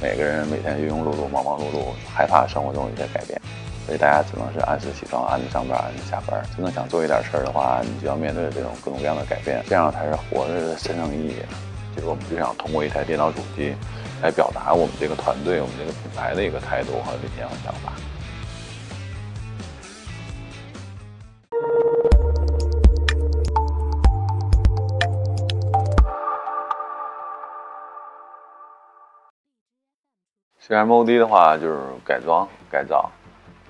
每个人每天庸庸碌碌、忙忙碌碌，害怕生活中有些改变，所以大家只能是按时起床、按时上班、按时下班。真正想做一点事儿的话，你就要面对这种各种各样的改变，这样才是活着的真正意义。其实我们就想通过一台电脑主机，来表达我们这个团队、我们这个品牌的一个态度和理念和想法。CMOD 的话就是改装改造，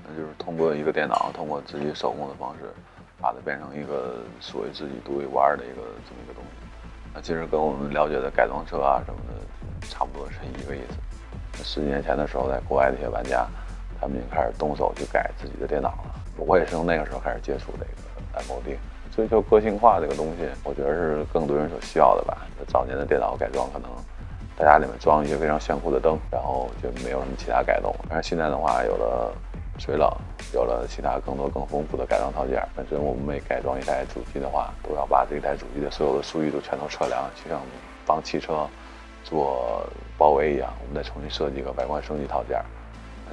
那就是通过一个电脑，通过自己手工的方式，把它变成一个属于自己独一无二的一个这么一个东西。那其实跟我们了解的改装车啊什么的差不多是一个意思。十几年前的时候，在国外的一些玩家，他们已经开始动手去改自己的电脑了。我也是从那个时候开始接触这个 MOD，追求个性化这个东西，我觉得是更多人所需要的吧。早年的电脑改装可能。大家里面装一些非常炫酷的灯，然后就没有什么其他改动。但是现在的话，有了水冷，有了其他更多更丰富的改装套件。本身我们每改装一台主机的话，都要把这台主机的所有的数据都全都测量，就像帮汽车做包围一样，我们再重新设计一个外观升级套件。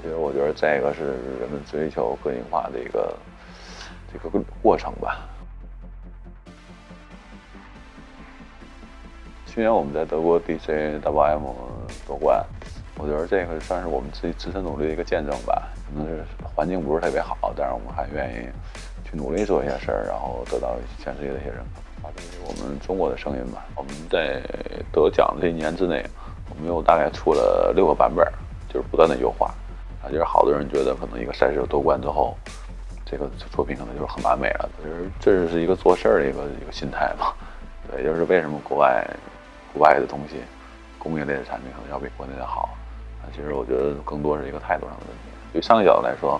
其实我觉得再一个是人们追求个性化的一个这个过程吧。去年我们在德国 DCWM 夺冠，我觉得这个算是我们自己自身努力的一个见证吧。可能是环境不是特别好，但是我们还愿意去努力做一些事儿，然后得到全世界的一些认可，发出我们中国的声音吧。我们在得奖这一年之内，我们又大概出了六个版本，就是不断的优化。啊，就是好多人觉得可能一个赛事夺冠之后，这个作品可能就是很完美了。其实这是一个做事儿的一个一个心态嘛。对，就是为什么国外。国外的东西，工业类的产品可能要比国内的好。啊，其实我觉得更多是一个态度上的问题。对商业角度来说，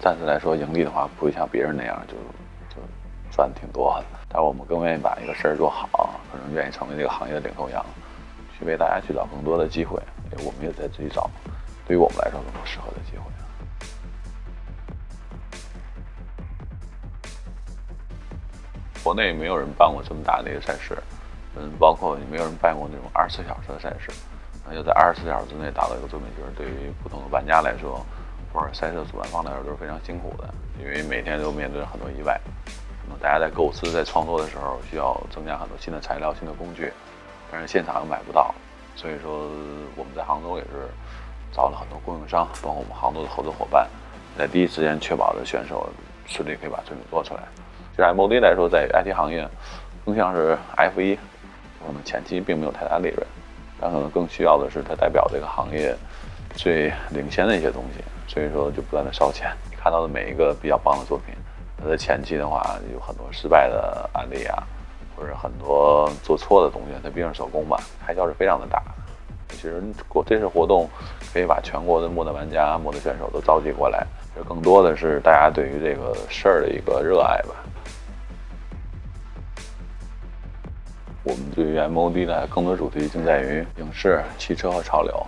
暂时来说盈利的话，不会像别人那样就就赚挺多的。但是我们更愿意把一个事儿做好，可能愿意成为这个行业的领头羊，去为大家去找更多的机会。我们也在自己找，对于我们来说更适合的机会。国内没有人办过这么大的一个赛事。嗯，包括也没有人办过那种二十四小时的赛事，那要在二十四小时之内达到一个作品，就是对于普通的玩家来说，或者赛事主办方来说都是非常辛苦的，因为每天都面对很多意外。可能大家在构思、在创作的时候，需要增加很多新的材料、新的工具，但是现场又买不到，所以说我们在杭州也是找了很多供应商，包括我们杭州的合作伙伴，在第一时间确保的选手顺利可以把作品做出来。就 MOD 来说，在 IT 行业更像是 F1。可能前期并没有太大利润，但可能更需要的是它代表这个行业最领先的一些东西，所以说就不断的烧钱。你看到的每一个比较棒的作品，它的前期的话有很多失败的案例啊，或者很多做错的东西，它毕竟是手工嘛，开销是非常的大。其实过这次活动可以把全国的模的玩家、模的选手都召集过来，就更多的是大家对于这个事儿的一个热爱吧。我们对于 MOD 呢，更多主题就在于影视、汽车和潮流，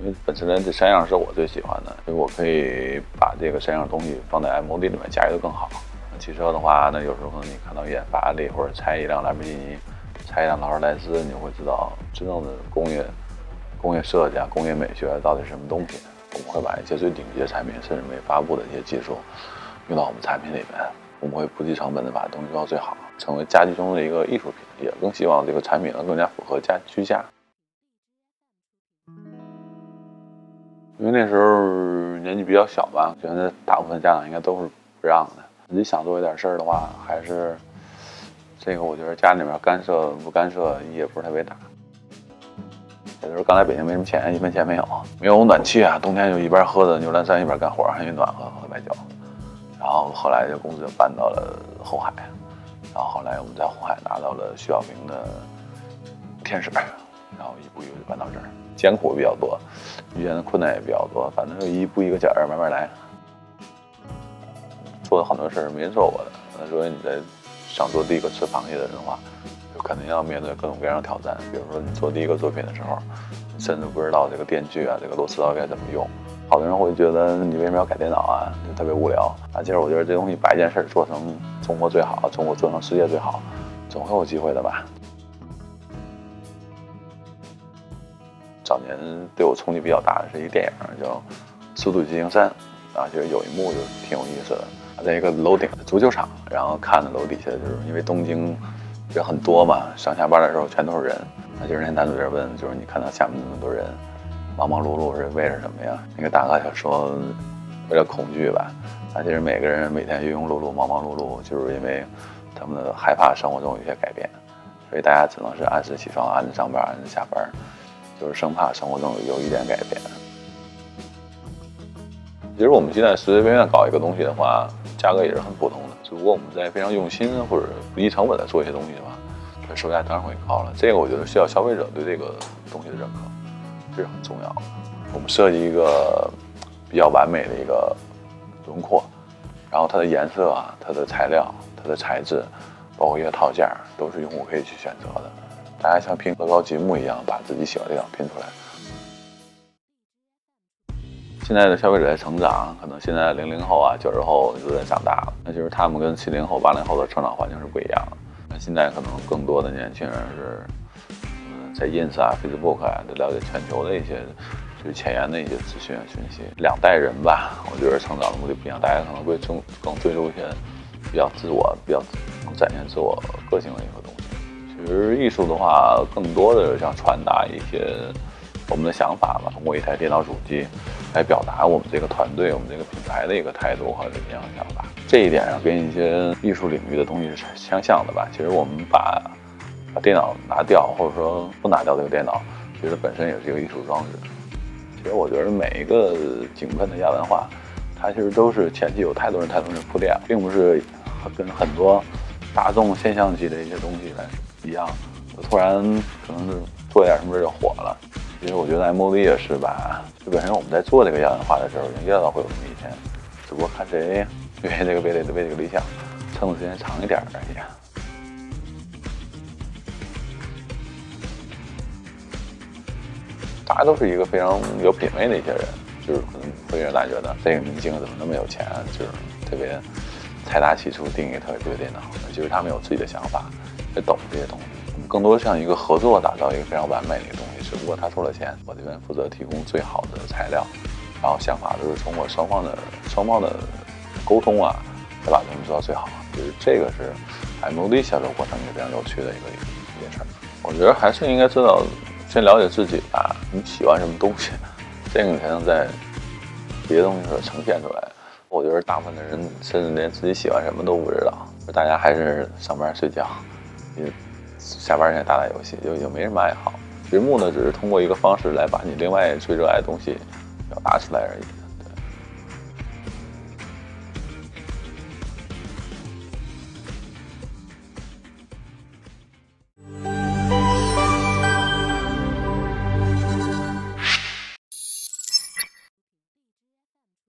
因为本身呢这三样是我最喜欢的，所以我可以把这个三样东西放在 MOD 里面驾驭的更好。汽车的话，那有时候可能你看到一眼法拉利或者拆一辆兰博基尼，拆一辆劳斯莱斯，你会知道真正的工业、工业设计、啊工业美学到底是什么东西。我们会把一些最顶级的产品，甚至没发布的一些技术，用到我们产品里面。我们会不计成本的把东西做到最好，成为家居中的一个艺术品，也更希望这个产品能更加符合家居家。因为那时候年纪比较小吧，觉得大部分家长应该都是不让的。你想做一点事儿的话，还是这个，我觉得家里面干涉不干涉也不是特别大。也就是刚来北京没什么钱，一分钱没有，没有暖气啊，冬天就一边喝着牛栏山一边干活，还暖和，喝白酒。然后后来就公司就搬到了后海，然后后来我们在后海拿到了徐小平的天使，然后一步一步就搬到这儿，艰苦比较多，遇见的困难也比较多，反正就一步一个脚儿慢慢来。做了很多事儿没人做过的，那所以你在想做第一个吃螃蟹的人的话，就肯定要面对各种各样的挑战。比如说你做第一个作品的时候，甚至不知道这个电锯啊，这个螺丝刀该怎么用。好多人会觉得你为什么要改电脑啊？就特别无聊啊！其实我觉得这东西把一件事做成中国最好，中国做成世界最好，总会有机会的吧。早年对我冲击比较大的是一电影叫《速度与激情三》，啊，就是有一幕就挺有意思的，在一个楼顶的足球场，然后看着楼底下，就是因为东京人很多嘛，上下班的时候全都是人，啊，就是那男主角问，就是你看到下面那么多人，忙忙碌碌是为了什么呀？那个大哥就说，为了恐惧吧，啊，其实每个人每天庸庸碌碌、忙忙碌碌，就是因为他们害怕生活中有些改变，所以大家只能是按时起床、按时上班、按时下班。就是生怕生活中有一点改变。其实我们现在随随便便搞一个东西的话，价格也是很普通的。只不过我们在非常用心或者不计成本的做一些东西的话，它售价当然会高了。这个我觉得需要消费者对这个东西的认可，这是很重要的。我们设计一个比较完美的一个轮廓，然后它的颜色啊、它的材料、它的材质，包括一些套件，都是用户可以去选择的。大家像拼乐高积木一样，把自己喜欢的地方拼出来。现在的消费者在成长，可能现在零零后啊、九十后都在长大了，那就是他们跟七零后、八零后的成长环境是不一样的。那现在可能更多的年轻人是，在 Ins 啊、Facebook 啊，都了解全球的一些最前沿的一些资讯讯息。两代人吧，我觉得成长的目的不一样，大家可能会更更追求一些比较自我、比较能展现自我个性的一个东西。其实艺术的话，更多的想传达一些我们的想法吧，通过一台电脑主机来表达我们这个团队、我们这个品牌的一个态度和理念和想法。这一点上跟一些艺术领域的东西是相像的吧。其实我们把把电脑拿掉，或者说不拿掉这个电脑，其实本身也是一个艺术装置。其实我觉得每一个井喷的亚文化，它其实都是前期有太多人、太多人铺垫，并不是跟很多大众现象级的一些东西来。一样，突然可能是做点什么事就火了。其实我觉得 M O V 也是吧，就本身我们在做这个亚文化的时候，已经料到会有这么一天，只不过看谁愿意这个为了为这个理想撑的时间长一点而已。大家都是一个非常有品位的一些人，就是可能会让大家觉得这个明星怎么那么有钱，就是特别财大气粗，定义特别贵的电脑。其实他们有自己的想法。也懂这些东西，更多像一个合作，打造一个非常完美的一个东西。只不过他出了钱，我这边负责提供最好的材料，然后想法都是通过双方的双方的沟通啊，来把东西做到最好。就是这个是 M O D 销售过程一个非常有趣的一个一件事。我觉得还是应该知道，先了解自己吧，你喜欢什么东西，这个你才能在别的东西上呈现出来。我觉得大部分的人甚至连自己喜欢什么都不知道，大家还是上班睡觉。你下班前打打游戏，就就没什么爱好。节目呢，只是通过一个方式来把你另外最热爱的东西表达出来而已。